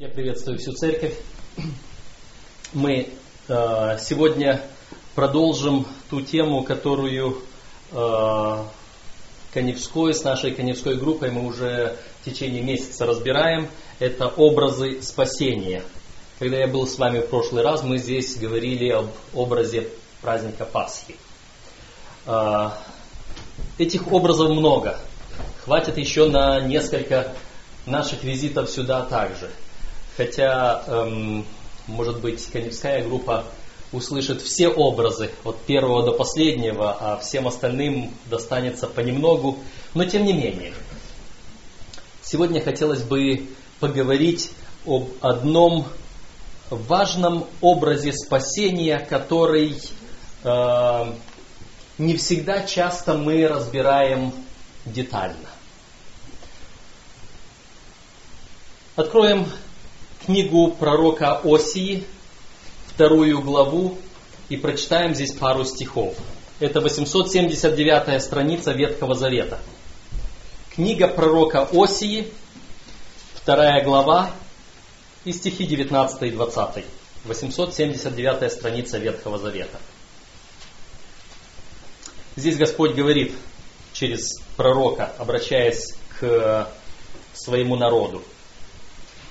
Я приветствую всю церковь. Мы э, сегодня продолжим ту тему, которую э, Коневской, с нашей Коневской группой мы уже в течение месяца разбираем. Это образы спасения. Когда я был с вами в прошлый раз, мы здесь говорили об образе праздника Пасхи. Э, этих образов много. Хватит еще на несколько наших визитов сюда также. Хотя, эм, может быть, Коневская группа услышит все образы от первого до последнего, а всем остальным достанется понемногу. Но тем не менее, сегодня хотелось бы поговорить об одном важном образе спасения, который э, не всегда часто мы разбираем детально. Откроем книгу пророка Осии, вторую главу, и прочитаем здесь пару стихов. Это 879 страница Ветхого Завета. Книга пророка Осии, вторая глава, и стихи 19 и 20. 879 страница Ветхого Завета. Здесь Господь говорит через пророка, обращаясь к своему народу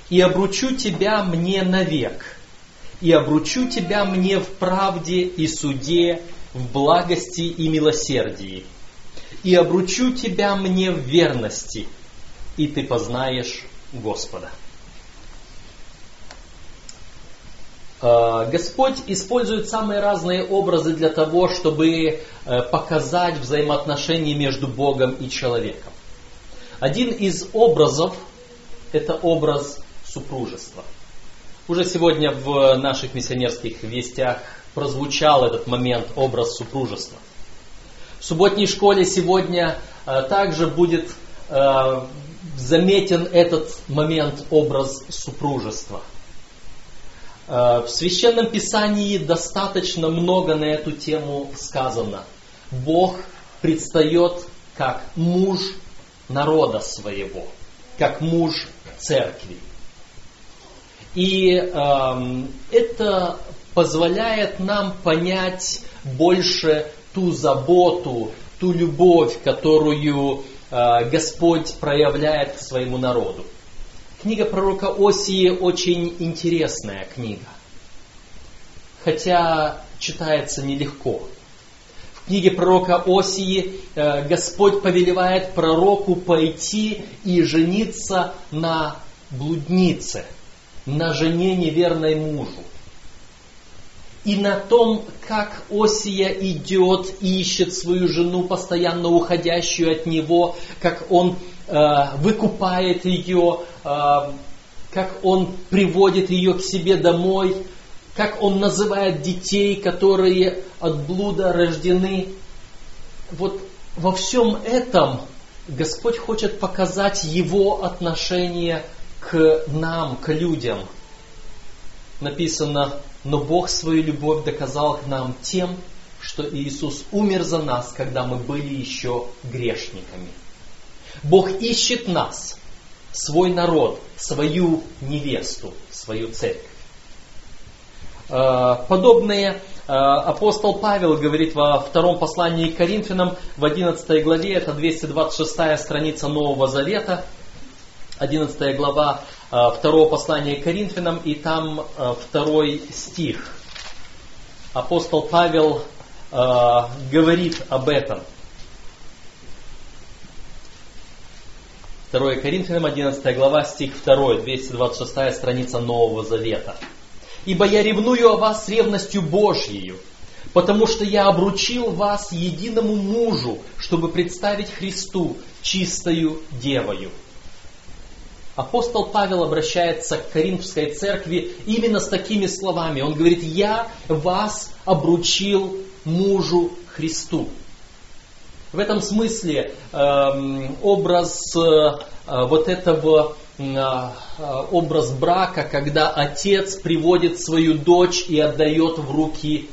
и обручу тебя мне навек, и обручу тебя мне в правде и суде, в благости и милосердии, и обручу тебя мне в верности, и ты познаешь Господа. А, Господь использует самые разные образы для того, чтобы э, показать взаимоотношения между Богом и человеком. Один из образов – это образ супружества. Уже сегодня в наших миссионерских вестях прозвучал этот момент, образ супружества. В субботней школе сегодня э, также будет э, заметен этот момент, образ супружества. Э, в Священном Писании достаточно много на эту тему сказано. Бог предстает как муж народа своего, как муж церкви. И э, это позволяет нам понять больше ту заботу, ту любовь, которую э, Господь проявляет к своему народу. Книга пророка Осии очень интересная книга, хотя читается нелегко. В книге пророка Осии э, Господь повелевает пророку пойти и жениться на блуднице – на жене неверной мужу. И на том, как Осия идет и ищет свою жену, постоянно уходящую от него, как он э, выкупает ее, э, как он приводит ее к себе домой, как он называет детей, которые от блуда рождены. Вот во всем этом Господь хочет показать его отношение к нам, к людям. Написано, но Бог свою любовь доказал к нам тем, что Иисус умер за нас, когда мы были еще грешниками. Бог ищет нас, свой народ, свою невесту, свою церковь. А, подобные а, апостол Павел говорит во втором послании к Коринфянам в 11 главе, это 226 страница Нового Завета – 11 глава а, второго послания к Коринфянам, и там а, второй стих. Апостол Павел а, говорит об этом. 2 Коринфянам, 11 глава, стих 2, 226 страница Нового Завета. «Ибо я ревную о вас ревностью Божьею, потому что я обручил вас единому мужу, чтобы представить Христу чистою девою». Апостол Павел обращается к Коринфской церкви именно с такими словами. Он говорит, я вас обручил мужу Христу. В этом смысле э, образ э, вот этого э, образ брака, когда отец приводит свою дочь и отдает в руки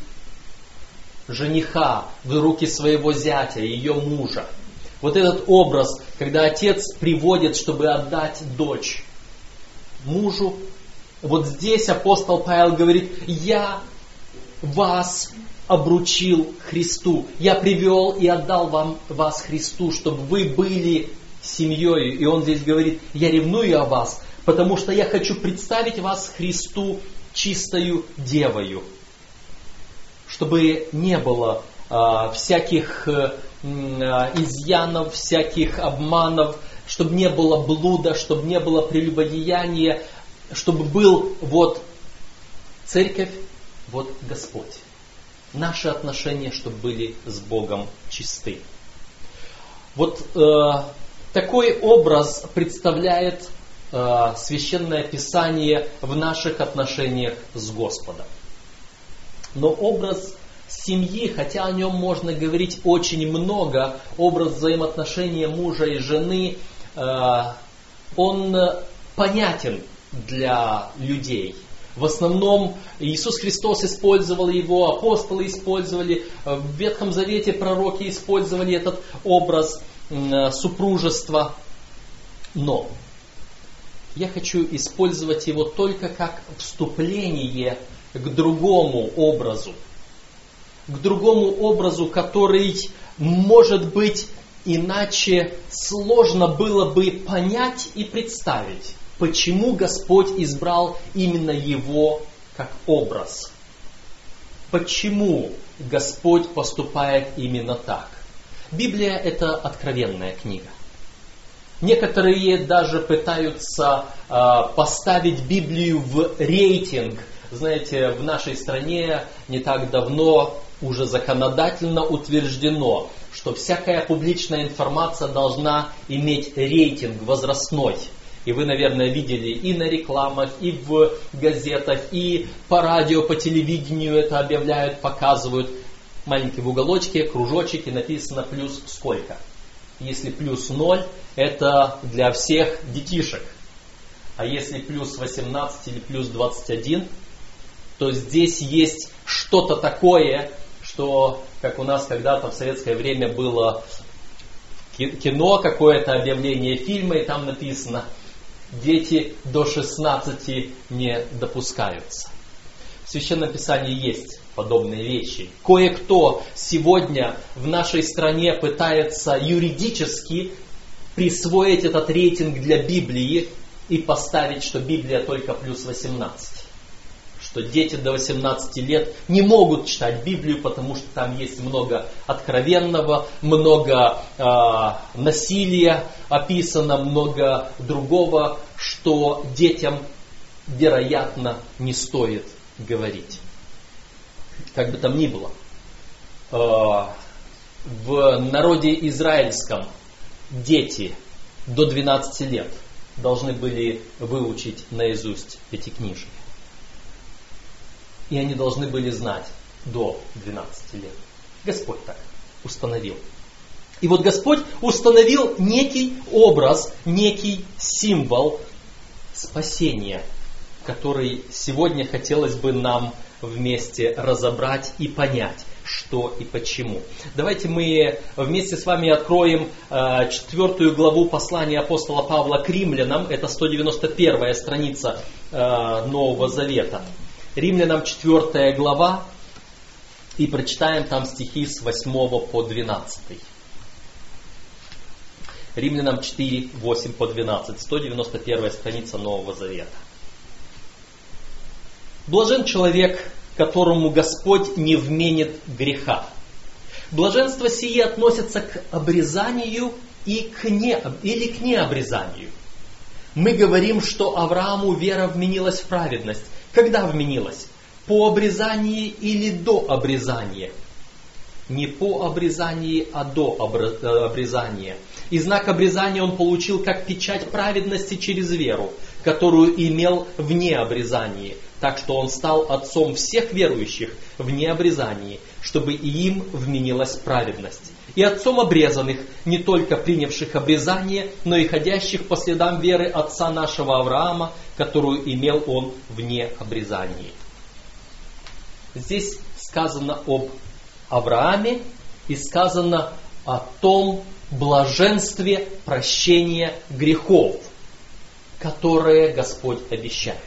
жениха, в руки своего зятя, ее мужа. Вот этот образ, когда отец приводит, чтобы отдать дочь мужу, Вот здесь апостол Павел говорит, я вас обручил Христу. Я привел и отдал вам вас Христу, чтобы вы были семьей. И он здесь говорит, я ревную о вас, потому что я хочу представить вас Христу чистою девою, чтобы не было а, всяких а, изъянов, всяких обманов, чтобы не было блуда, чтобы не было прелюбодеяния, чтобы был вот церковь, вот Господь. Наши отношения, чтобы были с Богом чисты. Вот э, такой образ представляет э, священное писание в наших отношениях с Господом. Но образ семьи, хотя о нем можно говорить очень много, образ взаимоотношения мужа и жены, э, он понятен для людей. В основном Иисус Христос использовал его, апостолы использовали, в Ветхом Завете пророки использовали этот образ супружества. Но я хочу использовать его только как вступление к другому образу. К другому образу, который, может быть, иначе сложно было бы понять и представить почему Господь избрал именно его как образ. Почему Господь поступает именно так? Библия это откровенная книга. Некоторые даже пытаются э, поставить Библию в рейтинг. Знаете, в нашей стране не так давно уже законодательно утверждено, что всякая публичная информация должна иметь рейтинг возрастной. И вы, наверное, видели и на рекламах, и в газетах, и по радио, по телевидению это объявляют, показывают. Маленький в уголочке, кружочек, написано плюс сколько. Если плюс 0, это для всех детишек. А если плюс 18 или плюс 21, то здесь есть что-то такое, что, как у нас когда-то в советское время было кино, какое-то объявление фильма, и там написано – дети до 16 не допускаются. В Священном Писании есть подобные вещи. Кое-кто сегодня в нашей стране пытается юридически присвоить этот рейтинг для Библии и поставить, что Библия только плюс 18 что дети до 18 лет не могут читать Библию, потому что там есть много откровенного, много э, насилия описано, много другого, что детям, вероятно, не стоит говорить. Как бы там ни было. Э, в народе израильском дети до 12 лет должны были выучить наизусть пятикнижие. И они должны были знать до 12 лет. Господь так установил. И вот Господь установил некий образ, некий символ спасения, который сегодня хотелось бы нам вместе разобрать и понять, что и почему. Давайте мы вместе с вами откроем э, четвертую главу послания апостола Павла к римлянам. Это 191 страница э, Нового Завета. Римлянам 4 глава, и прочитаем там стихи с 8 по 12. Римлянам 4, 8 по 12, 191 страница Нового Завета. Блажен человек, которому Господь не вменит греха. Блаженство сие относится к обрезанию и к не, или к необрезанию. Мы говорим, что Аврааму вера вменилась в праведность, когда вменилось? По обрезании или до обрезания? Не по обрезании, а до э, обрезания. И знак обрезания он получил как печать праведности через веру, которую имел вне обрезания. Так что он стал отцом всех верующих вне обрезании, чтобы и им вменилась праведность. И отцом обрезанных, не только принявших обрезание, но и ходящих по следам веры отца нашего Авраама, которую имел он вне обрезания. Здесь сказано об Аврааме и сказано о том блаженстве прощения грехов, которое Господь обещает.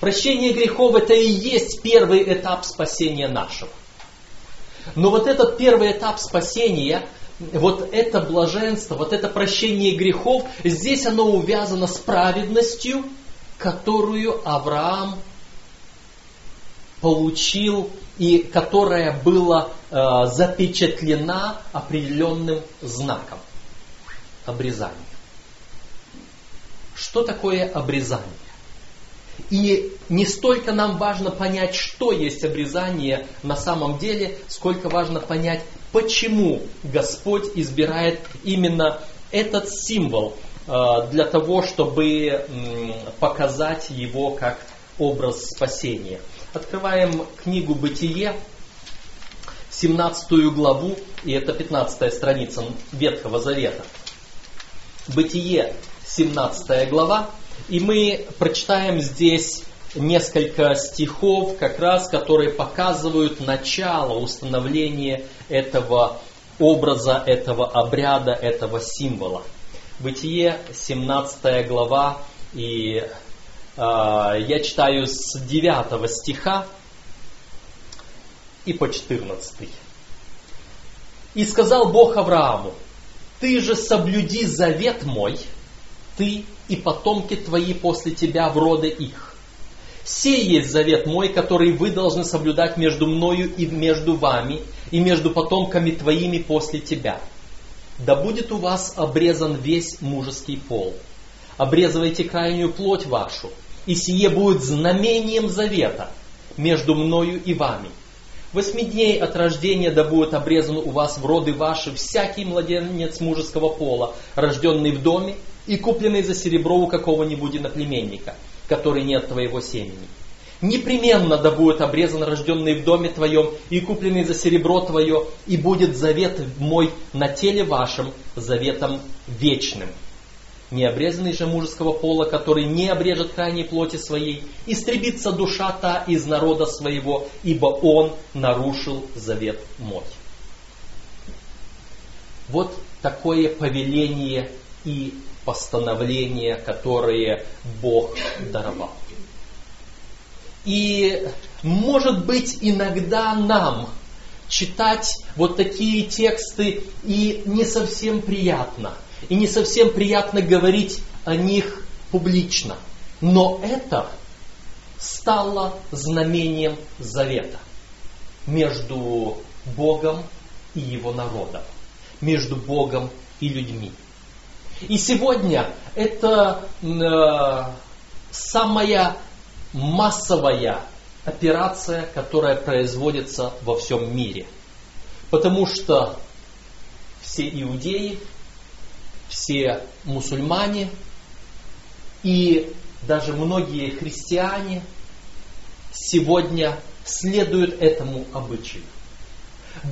Прощение грехов это и есть первый этап спасения нашего. Но вот этот первый этап спасения, вот это блаженство, вот это прощение грехов, здесь оно увязано с праведностью, которую Авраам получил и которая была э, запечатлена определенным знаком обрезания. Что такое обрезание? И не столько нам важно понять, что есть обрезание на самом деле, сколько важно понять, почему Господь избирает именно этот символ для того, чтобы показать его как образ спасения. Открываем книгу «Бытие», 17 главу, и это 15 страница Ветхого Завета. Бытие, 17 глава, и мы прочитаем здесь несколько стихов, как раз, которые показывают начало установления этого образа, этого обряда, этого символа. Бытие, 17 глава, и а, я читаю с 9 стиха и по 14. «И сказал Бог Аврааму, ты же соблюди завет мой, ты и потомки твои после тебя в роды их. Сей есть завет мой, который вы должны соблюдать между мною и между вами, и между потомками твоими после тебя. Да будет у вас обрезан весь мужеский пол. Обрезывайте крайнюю плоть вашу, и сие будет знамением завета между мною и вами. Восьми дней от рождения да будет обрезан у вас в роды ваши всякий младенец мужеского пола, рожденный в доме и купленный за серебро у какого-нибудь иноплеменника, который не от твоего семени. Непременно да будет обрезан рожденный в доме твоем и купленный за серебро твое, и будет завет мой на теле вашем заветом вечным необрезанный же мужеского пола, который не обрежет крайней плоти своей, истребится душа та из народа своего, ибо он нарушил завет мой. Вот такое повеление и постановление, которое Бог даровал. И может быть иногда нам читать вот такие тексты и не совсем приятно – и не совсем приятно говорить о них публично. Но это стало знамением завета между Богом и его народом, между Богом и людьми. И сегодня это э, самая массовая операция, которая производится во всем мире. Потому что все иудеи, все мусульмане и даже многие христиане сегодня следуют этому обычаю.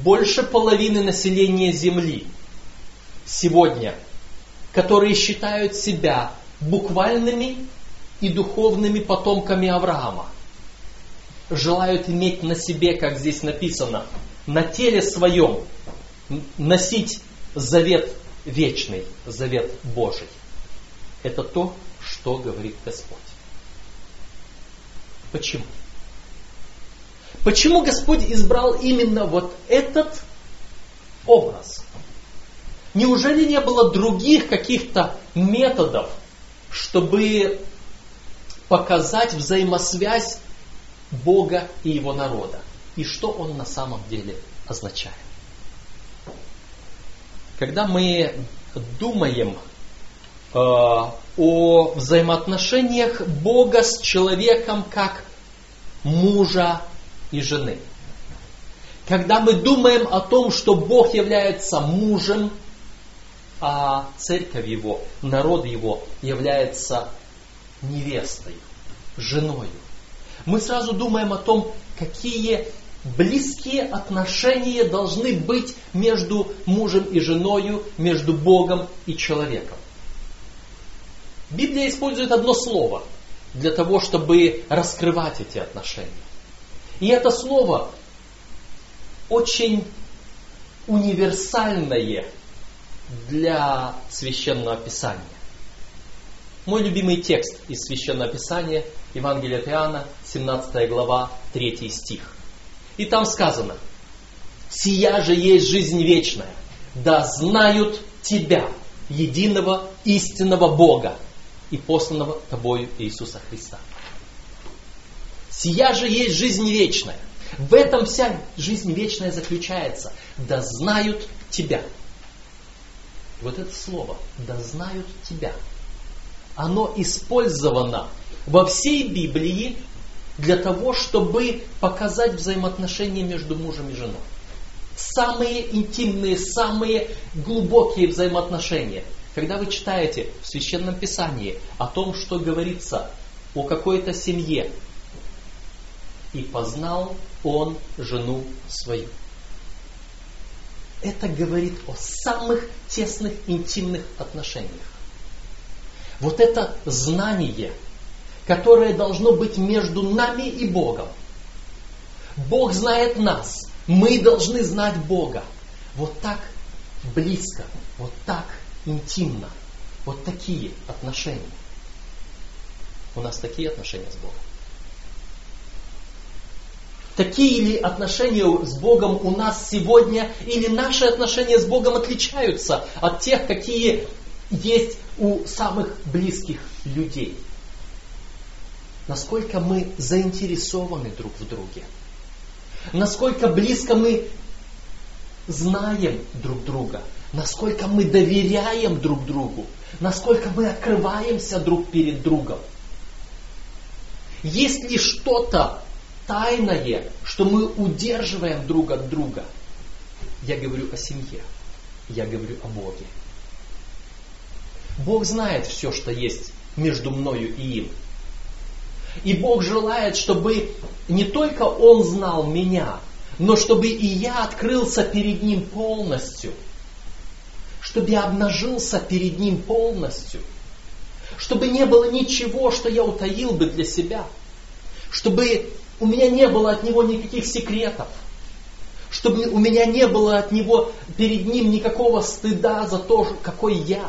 Больше половины населения Земли сегодня, которые считают себя буквальными и духовными потомками Авраама, желают иметь на себе, как здесь написано, на теле своем носить завет вечный завет Божий. Это то, что говорит Господь. Почему? Почему Господь избрал именно вот этот образ? Неужели не было других каких-то методов, чтобы показать взаимосвязь Бога и его народа? И что он на самом деле означает? Когда мы думаем э, о взаимоотношениях Бога с человеком как мужа и жены, когда мы думаем о том, что Бог является мужем, а церковь его, народ его является невестой, женой, мы сразу думаем о том, какие близкие отношения должны быть между мужем и женой, между Богом и человеком. Библия использует одно слово для того, чтобы раскрывать эти отношения. И это слово очень универсальное для священного писания. Мой любимый текст из священного писания Евангелие от Иоанна, 17 глава, 3 стих. И там сказано, «Сия же есть жизнь вечная, да знают Тебя, единого истинного Бога и посланного Тобою Иисуса Христа». Сия же есть жизнь вечная. В этом вся жизнь вечная заключается. Да знают Тебя. Вот это слово, да знают Тебя. Оно использовано во всей Библии для того, чтобы показать взаимоотношения между мужем и женой. Самые интимные, самые глубокие взаимоотношения. Когда вы читаете в Священном Писании о том, что говорится о какой-то семье, и познал он жену свою. Это говорит о самых тесных интимных отношениях. Вот это знание – которое должно быть между нами и Богом. Бог знает нас, мы должны знать Бога. Вот так близко, вот так интимно, вот такие отношения. У нас такие отношения с Богом. Такие ли отношения с Богом у нас сегодня, или наши отношения с Богом отличаются от тех, какие есть у самых близких людей? насколько мы заинтересованы друг в друге, насколько близко мы знаем друг друга, насколько мы доверяем друг другу, насколько мы открываемся друг перед другом. Есть ли что-то тайное, что мы удерживаем друг от друга? Я говорю о семье, я говорю о Боге. Бог знает все, что есть между мною и им. И Бог желает, чтобы не только Он знал меня, но чтобы и я открылся перед Ним полностью. Чтобы я обнажился перед Ним полностью. Чтобы не было ничего, что я утаил бы для себя. Чтобы у меня не было от Него никаких секретов. Чтобы у меня не было от Него перед Ним никакого стыда за то, какой я.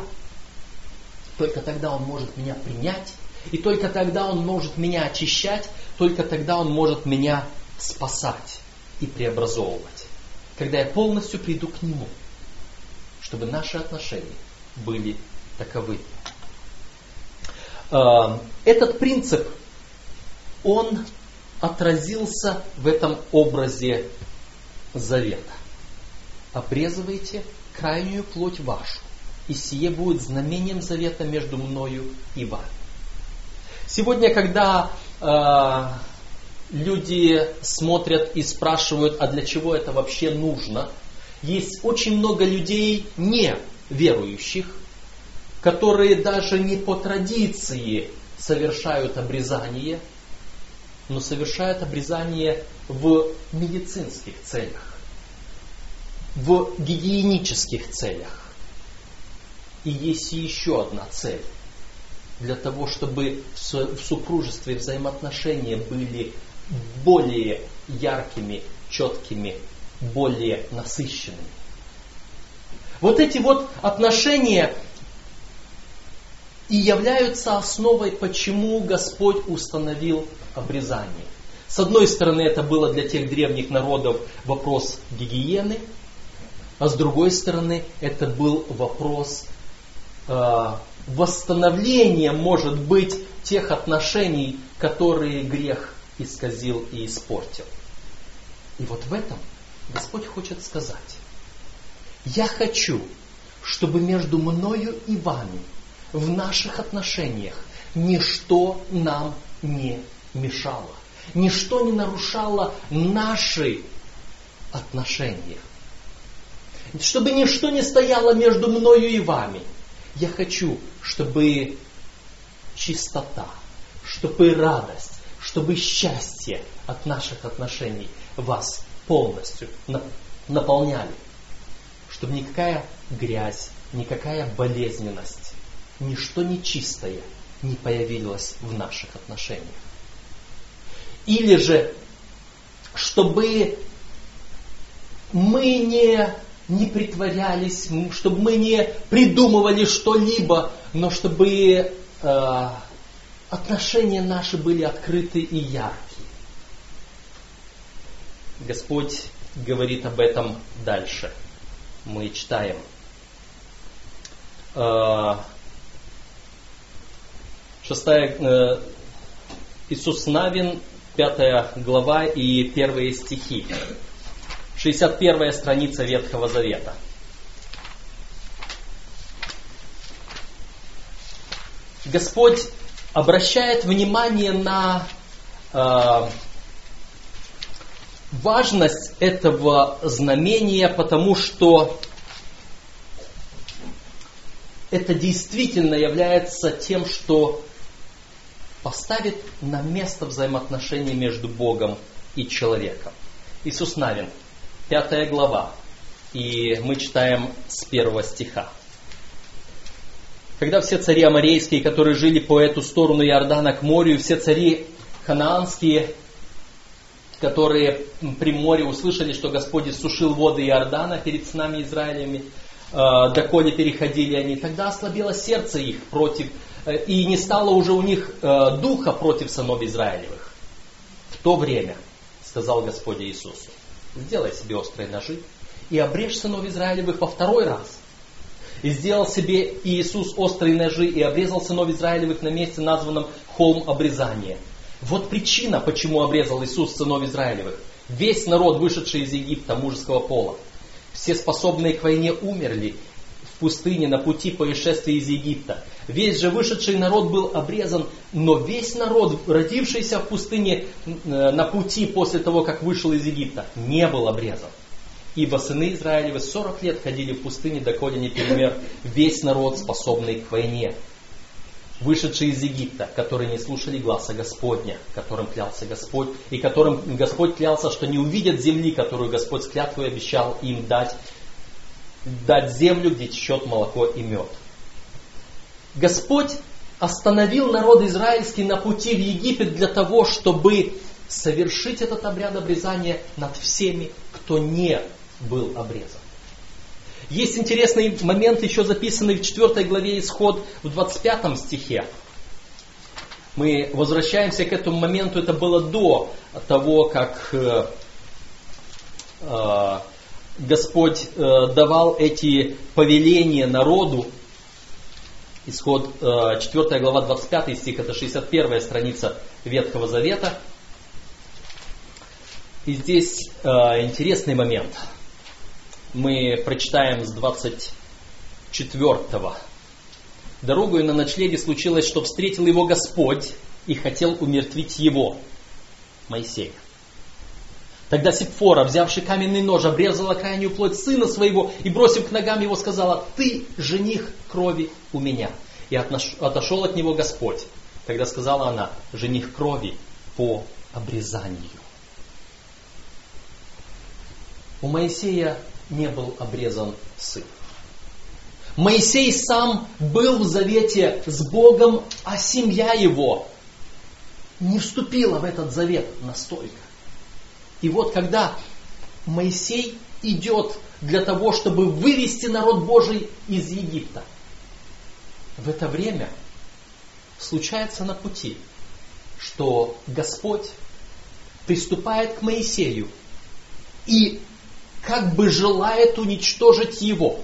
Только тогда Он может меня принять и только тогда Он может меня очищать, только тогда Он может меня спасать и преобразовывать. Когда я полностью приду к Нему, чтобы наши отношения были таковы. А, этот принцип, он отразился в этом образе завета. Обрезывайте крайнюю плоть вашу, и сие будет знамением завета между мною и вами. Сегодня, когда э, люди смотрят и спрашивают, а для чего это вообще нужно, есть очень много людей не верующих, которые даже не по традиции совершают обрезание, но совершают обрезание в медицинских целях, в гигиенических целях. И есть еще одна цель для того, чтобы в супружестве взаимоотношения были более яркими, четкими, более насыщенными. Вот эти вот отношения и являются основой, почему Господь установил обрезание. С одной стороны, это было для тех древних народов вопрос гигиены, а с другой стороны, это был вопрос э, восстановление, может быть, тех отношений, которые грех исказил и испортил. И вот в этом Господь хочет сказать, я хочу, чтобы между мною и вами в наших отношениях ничто нам не мешало, ничто не нарушало наши отношения. Чтобы ничто не стояло между мною и вами – я хочу, чтобы чистота, чтобы радость, чтобы счастье от наших отношений вас полностью наполняли. Чтобы никакая грязь, никакая болезненность, ничто нечистое не появилось в наших отношениях. Или же, чтобы мы не не притворялись, чтобы мы не придумывали что-либо, но чтобы э, отношения наши были открыты и яркие. Господь говорит об этом дальше. Мы читаем. Э, шестая, э, Иисус Навин, пятая глава и первые стихи. 61 страница Ветхого Завета. Господь обращает внимание на э, важность этого знамения, потому что это действительно является тем, что поставит на место взаимоотношения между Богом и человеком. Иисус Навин, пятая глава, и мы читаем с первого стиха. Когда все цари аморейские, которые жили по эту сторону Иордана к морю, все цари ханаанские, которые при море услышали, что Господь иссушил воды Иордана перед снами Израилями, э, доколе переходили они, тогда ослабело сердце их против, э, и не стало уже у них э, духа против сынов Израилевых. В то время, сказал Господь Иисусу, сделай себе острые ножи и обрежь сынов Израилевых во второй раз. И сделал себе Иисус острые ножи и обрезал сынов Израилевых на месте, названном холм обрезания – вот причина, почему обрезал Иисус сынов Израилевых. Весь народ, вышедший из Египта мужеского пола, все способные к войне умерли пустыне на пути по исшествии из Египта. Весь же вышедший народ был обрезан, но весь народ, родившийся в пустыне э, на пути после того, как вышел из Египта, не был обрезан. Ибо сыны Израилевы 40 лет ходили в пустыне, доколе не перемер весь народ, способный к войне вышедшие из Египта, которые не слушали гласа Господня, которым клялся Господь, и которым Господь клялся, что не увидят земли, которую Господь с клятвой обещал им дать, дать землю, где течет молоко и мед. Господь остановил народ израильский на пути в Египет для того, чтобы совершить этот обряд обрезания над всеми, кто не был обрезан. Есть интересный момент, еще записанный в 4 главе Исход в 25 стихе. Мы возвращаемся к этому моменту, это было до того, как э, э, Господь э, давал эти повеления народу. Исход 4 глава 25 стих, это 61 страница Ветхого Завета. И здесь интересный момент – мы прочитаем с 24-го. Дорогою на ночлеге случилось, что встретил его Господь и хотел умертвить его, Моисея. Тогда Сипфора, взявший каменный нож, обрезала крайнюю плоть сына своего и, бросив к ногам его, сказала, «Ты жених крови у меня». И отошел от него Господь. Тогда сказала она, «Жених крови по обрезанию». У Моисея не был обрезан сын. Моисей сам был в завете с Богом, а семья его не вступила в этот завет настолько. И вот когда Моисей идет для того, чтобы вывести народ Божий из Египта, в это время случается на пути, что Господь приступает к Моисею и как бы желает уничтожить его,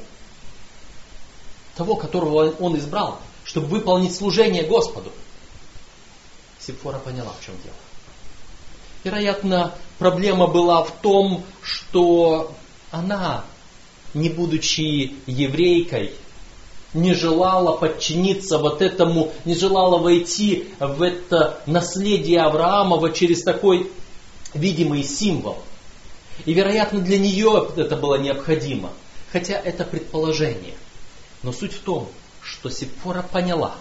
того, которого он избрал, чтобы выполнить служение Господу. Сепфора поняла, в чем дело. Вероятно, проблема была в том, что она, не будучи еврейкой, не желала подчиниться вот этому, не желала войти в это наследие Авраамова через такой видимый символ – и, вероятно, для нее это было необходимо. Хотя это предположение. Но суть в том, что Сепфора поняла.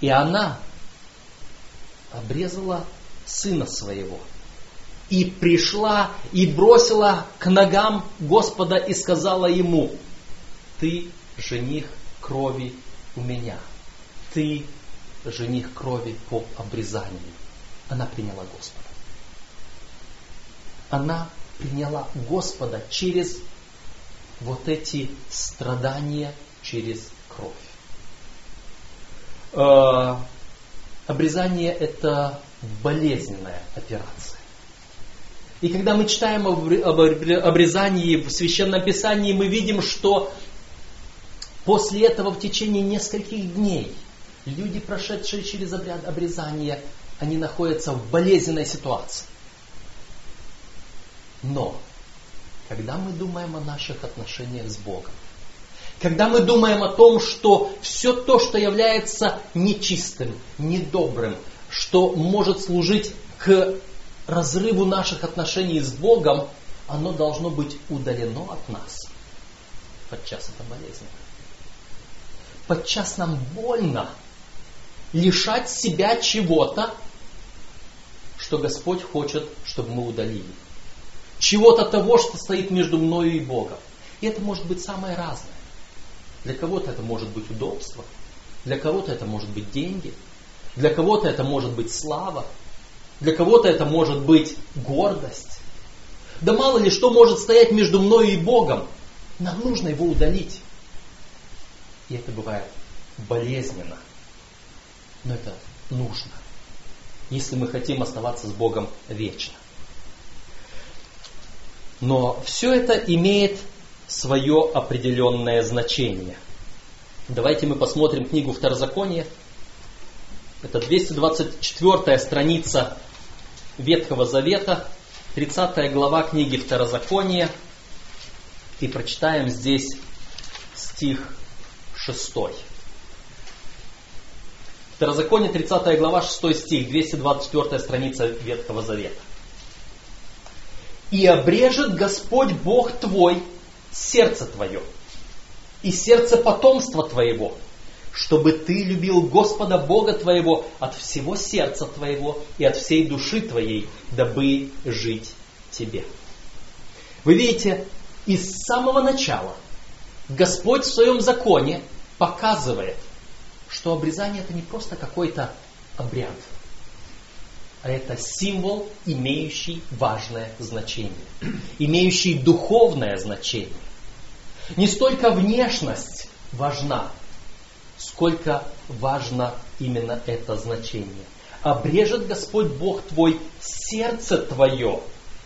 И она обрезала сына своего. И пришла и бросила к ногам Господа и сказала ему, ты жених крови у меня. Ты жених крови по обрезанию. Она приняла Господа она приняла Господа через вот эти страдания, через кровь. Э, обрезание это болезненная операция. И когда мы читаем об обрезании в Священном Писании, мы видим, что после этого в течение нескольких дней люди, прошедшие через обряд обрезания, они находятся в болезненной ситуации. Но, когда мы думаем о наших отношениях с Богом, когда мы думаем о том, что все то, что является нечистым, недобрым, что может служить к разрыву наших отношений с Богом, оно должно быть удалено от нас. Подчас это болезненно. Подчас нам больно лишать себя чего-то, что Господь хочет, чтобы мы удалили. Чего-то того, что стоит между мною и Богом. И это может быть самое разное. Для кого-то это может быть удобство, для кого-то это может быть деньги, для кого-то это может быть слава, для кого-то это может быть гордость. Да мало ли что может стоять между мной и Богом. Нам нужно его удалить. И это бывает болезненно. Но это нужно, если мы хотим оставаться с Богом вечно. Но все это имеет свое определенное значение. Давайте мы посмотрим книгу Второзакония. Это 224 страница Ветхого Завета, 30 глава книги Второзакония. И прочитаем здесь стих 6. Второзаконие, 30 глава, 6 стих, 224 страница Ветхого Завета. «И обрежет Господь Бог твой сердце твое и сердце потомства твоего, чтобы ты любил Господа Бога твоего от всего сердца твоего и от всей души твоей, дабы жить тебе. Вы видите, из самого начала Господь в своем законе показывает, что обрезание это не просто какой-то обряд, а это символ, имеющий важное значение, имеющий духовное значение. Не столько внешность важна, сколько важно именно это значение. Обрежет Господь Бог твой сердце твое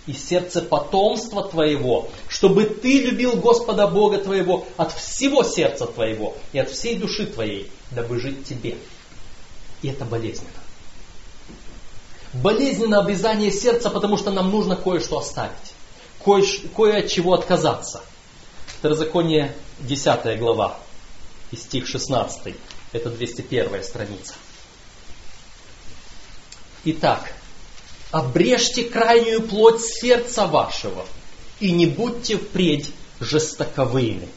и сердце потомства твоего, чтобы ты любил Господа Бога твоего от всего сердца твоего и от всей души твоей, дабы жить тебе. И это болезненно. Болезненно обрезание сердца, потому что нам нужно кое-что оставить, кое, кое от чего отказаться. Второзаконие 10 глава, и стих 16. Это 201 страница. Итак, обрежьте крайнюю плоть сердца вашего, и не будьте впредь жестоковыми.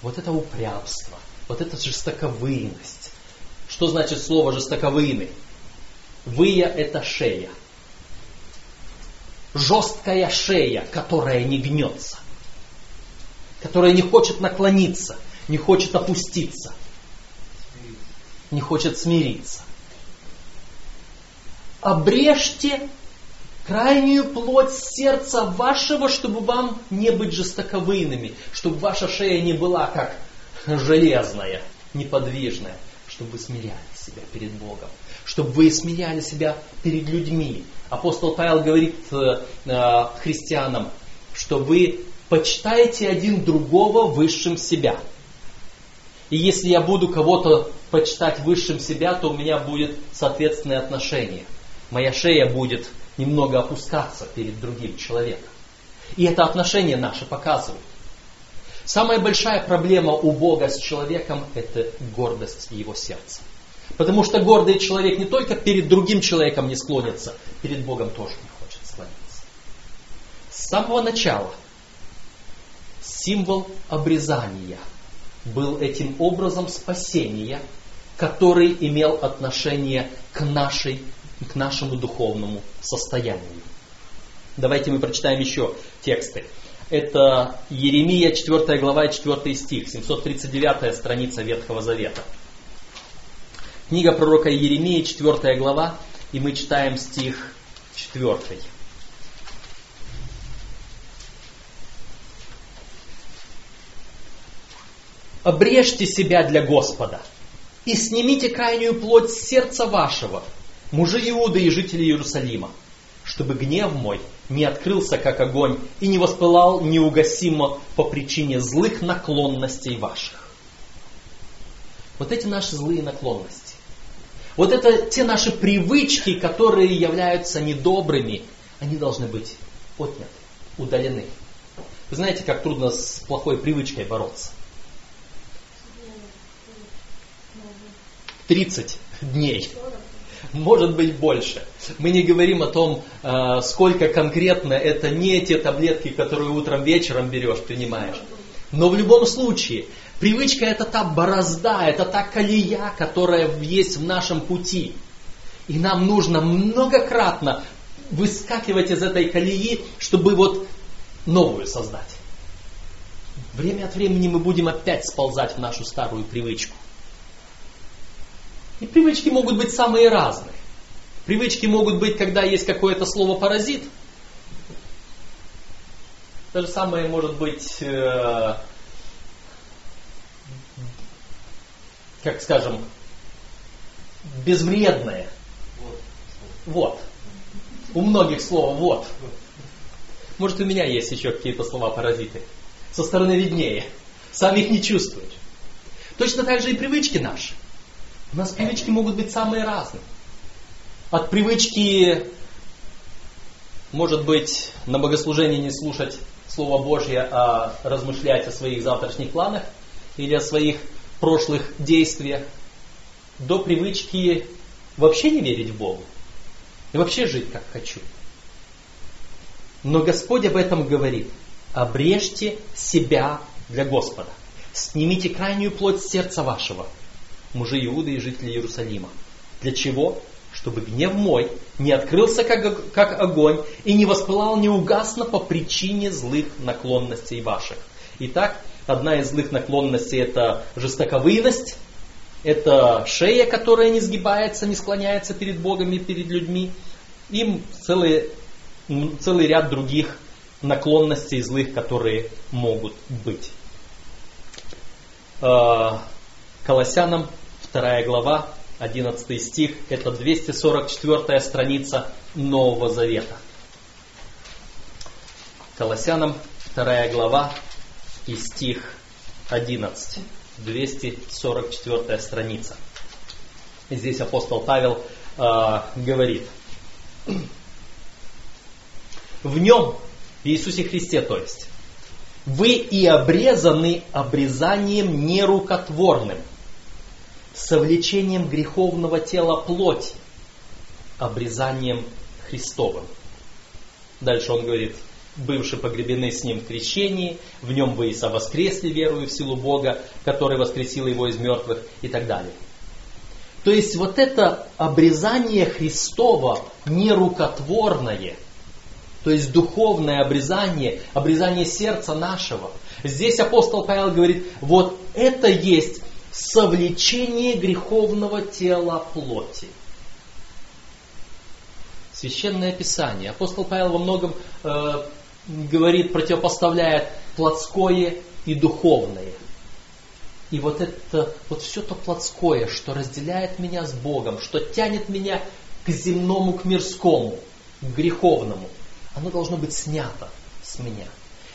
Вот это упрямство, вот это жестоковыйность. Что значит слово жестоковыйный? Выя – это шея. Жесткая шея, которая не гнется которая не хочет наклониться, не хочет опуститься, не хочет смириться. Обрежьте крайнюю плоть сердца вашего, чтобы вам не быть жестоковыйными, чтобы ваша шея не была как железная, неподвижная, чтобы вы смиряли себя перед Богом, чтобы вы смиряли себя перед людьми. Апостол Павел говорит э, э, христианам, что вы почитайте один другого высшим себя. И если я буду кого-то почитать высшим себя, то у меня будет соответственное отношение. Моя шея будет немного опускаться перед другим человеком. И это отношение наше показывает. Самая большая проблема у Бога с человеком – это гордость его сердца. Потому что гордый человек не только перед другим человеком не склонится, перед Богом тоже не хочет склониться. С самого начала – символ обрезания был этим образом спасения, который имел отношение к, нашей, к нашему духовному состоянию. Давайте мы прочитаем еще тексты. Это Еремия 4 глава 4 стих, 739 страница Ветхого Завета. Книга пророка Еремии 4 глава, и мы читаем стих 4. Обрежьте себя для Господа И снимите крайнюю плоть сердца вашего, мужи Иуды и жители Иерусалима, чтобы гнев мой не открылся, как огонь, и не воспылал неугасимо по причине злых наклонностей ваших. Вот эти наши злые наклонности. Вот это те наши привычки, которые являются недобрыми, они должны быть отняты, удалены. Вы знаете, как трудно с плохой привычкой бороться? 30 дней. Может быть больше. Мы не говорим о том, э, сколько конкретно это не те таблетки, которые утром вечером берешь, принимаешь. Но в любом случае, привычка это та борозда, это та колея, которая есть в нашем пути. И нам нужно многократно выскакивать из этой колеи, чтобы вот новую создать. Время от времени мы будем опять сползать в нашу старую привычку. И привычки могут быть самые разные. Привычки могут быть, когда есть какое-то слово паразит. То же самое может быть, э, как скажем, безвредное. Вот. У многих слово вот. Может, у меня есть еще какие-то слова-паразиты. Со стороны виднее. Сам их не чувствуешь. Точно так же и привычки наши. У нас привычки могут быть самые разные. От привычки, может быть, на богослужении не слушать Слово Божье, а размышлять о своих завтрашних планах или о своих прошлых действиях, до привычки вообще не верить в Бога и вообще жить как хочу. Но Господь об этом говорит. Обрежьте себя для Господа. Снимите крайнюю плоть сердца вашего, мужи Иуды и жители Иерусалима. Для чего? Чтобы гнев мой не открылся как, как огонь и не воспылал неугасно по причине злых наклонностей ваших. Итак, одна из злых наклонностей это жестоковыйность, это шея, которая не сгибается, не склоняется перед Богом и перед людьми. Им целый, целый ряд других наклонностей злых, которые могут быть. Колоссянам 2 глава, 11 стих, это 244 страница Нового Завета. Колоссянам 2 глава и стих 11. 244 страница. Здесь апостол Павел э, говорит, в нем, в Иисусе Христе, то есть, вы и обрезаны обрезанием нерукотворным, совлечением греховного тела плоти, обрезанием Христовым. Дальше он говорит, бывшие погребены с ним в крещении, в нем вы и совоскресли, верую в силу Бога, который воскресил его из мертвых и так далее. То есть вот это обрезание Христова нерукотворное, то есть духовное обрезание, обрезание сердца нашего. Здесь апостол Павел говорит, вот это есть совлечение греховного тела плоти. Священное Писание. Апостол Павел во многом э, говорит, противопоставляет плотское и духовное. И вот это, вот все то плотское, что разделяет меня с Богом, что тянет меня к земному, к мирскому, к греховному, оно должно быть снято с меня.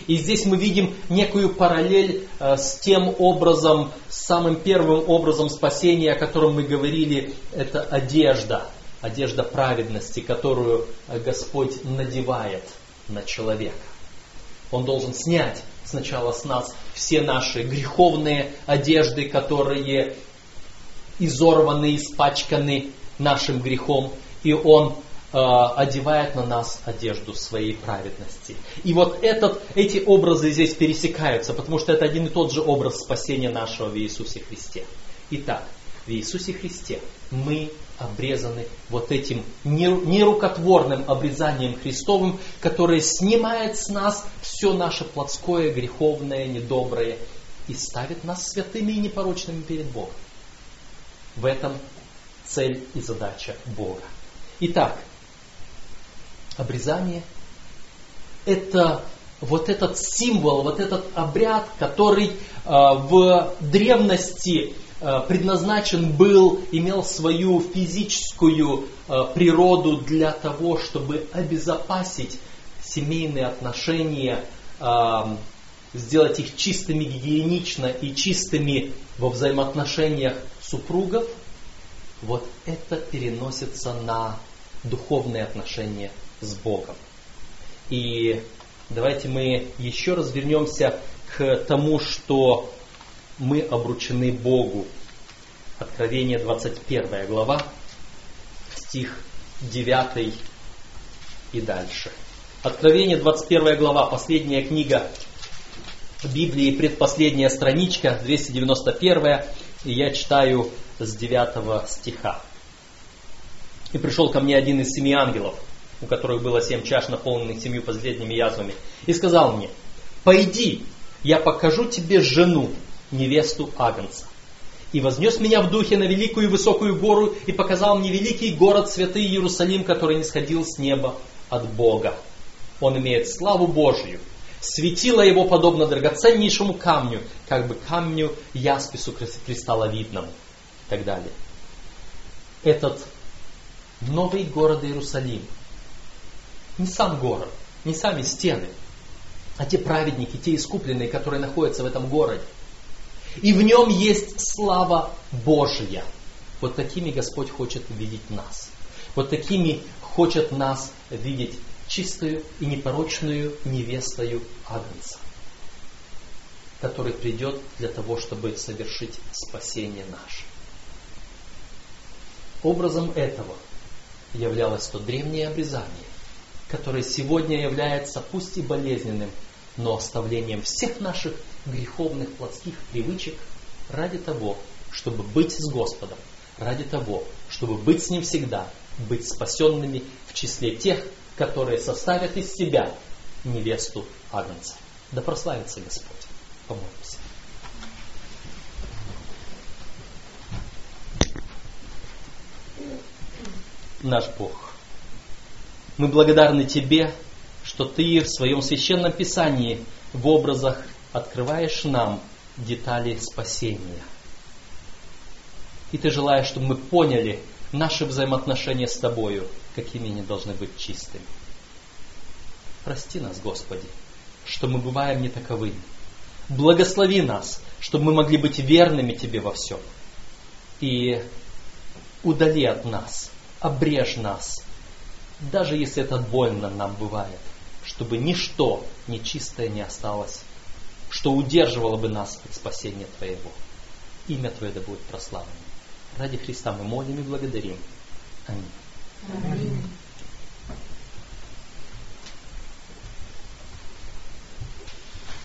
И здесь мы видим некую параллель э, с тем образом, с самым первым образом спасения, о котором мы говорили, это одежда, одежда праведности, которую э, Господь надевает – на человека. Он должен снять сначала с нас все наши греховные одежды, которые изорваны, испачканы нашим грехом, и Он одевает на нас одежду своей праведности. И вот этот, эти образы здесь пересекаются, потому что это один и тот же образ спасения нашего в Иисусе Христе. Итак, в Иисусе Христе мы обрезаны вот этим нерукотворным обрезанием Христовым, которое снимает с нас все наше плотское, греховное, недоброе и ставит нас святыми и непорочными перед Богом. В этом цель и задача Бога. Итак, обрезание – это вот этот символ, вот этот обряд, который э, в древности предназначен был, имел свою физическую природу для того, чтобы обезопасить семейные отношения, сделать их чистыми гигиенично и чистыми во взаимоотношениях супругов, вот это переносится на духовные отношения с Богом. И давайте мы еще раз вернемся к тому, что мы обручены Богу. Откровение 21 глава, стих 9 и дальше. Откровение 21 глава, последняя книга Библии, предпоследняя страничка, 291, и я читаю с 9 стиха. «И пришел ко мне один из семи ангелов, у которых было семь чаш, наполненных семью последними язвами, и сказал мне, «Пойди, я покажу тебе жену, невесту Агнца». И вознес меня в духе на великую и высокую гору, и показал мне великий город, святый Иерусалим, который не сходил с неба от Бога. Он имеет славу Божью, Светило его подобно драгоценнейшему камню, как бы камню яспису кристалловидному и так далее. Этот новый город Иерусалим, не сам город, не сами стены, а те праведники, те искупленные, которые находятся в этом городе. И в нем есть слава Божья. Вот такими Господь хочет видеть нас. Вот такими хочет нас видеть чистую и непорочную невестою Агнца, который придет для того, чтобы совершить спасение наше. Образом этого являлось то древнее обрезание, которое сегодня является пусть и болезненным, но оставлением всех наших греховных плотских привычек ради того, чтобы быть с Господом, ради того, чтобы быть с Ним всегда, быть спасенными в числе тех, которые составят из себя невесту Агнца. Да прославится Господь. Помолимся. Наш Бог, мы благодарны Тебе, что Ты в своем священном писании в образах открываешь нам детали спасения. И Ты желаешь, чтобы мы поняли наши взаимоотношения с Тобою – какими они должны быть чистыми. Прости нас, Господи, что мы бываем не таковыми. Благослови нас, чтобы мы могли быть верными Тебе во всем. И удали от нас, обрежь нас, даже если это больно нам бывает, чтобы ничто нечистое не осталось, что удерживало бы нас от спасения Твоего. Имя Твое да будет прославлено. Ради Христа мы молим и благодарим. Аминь.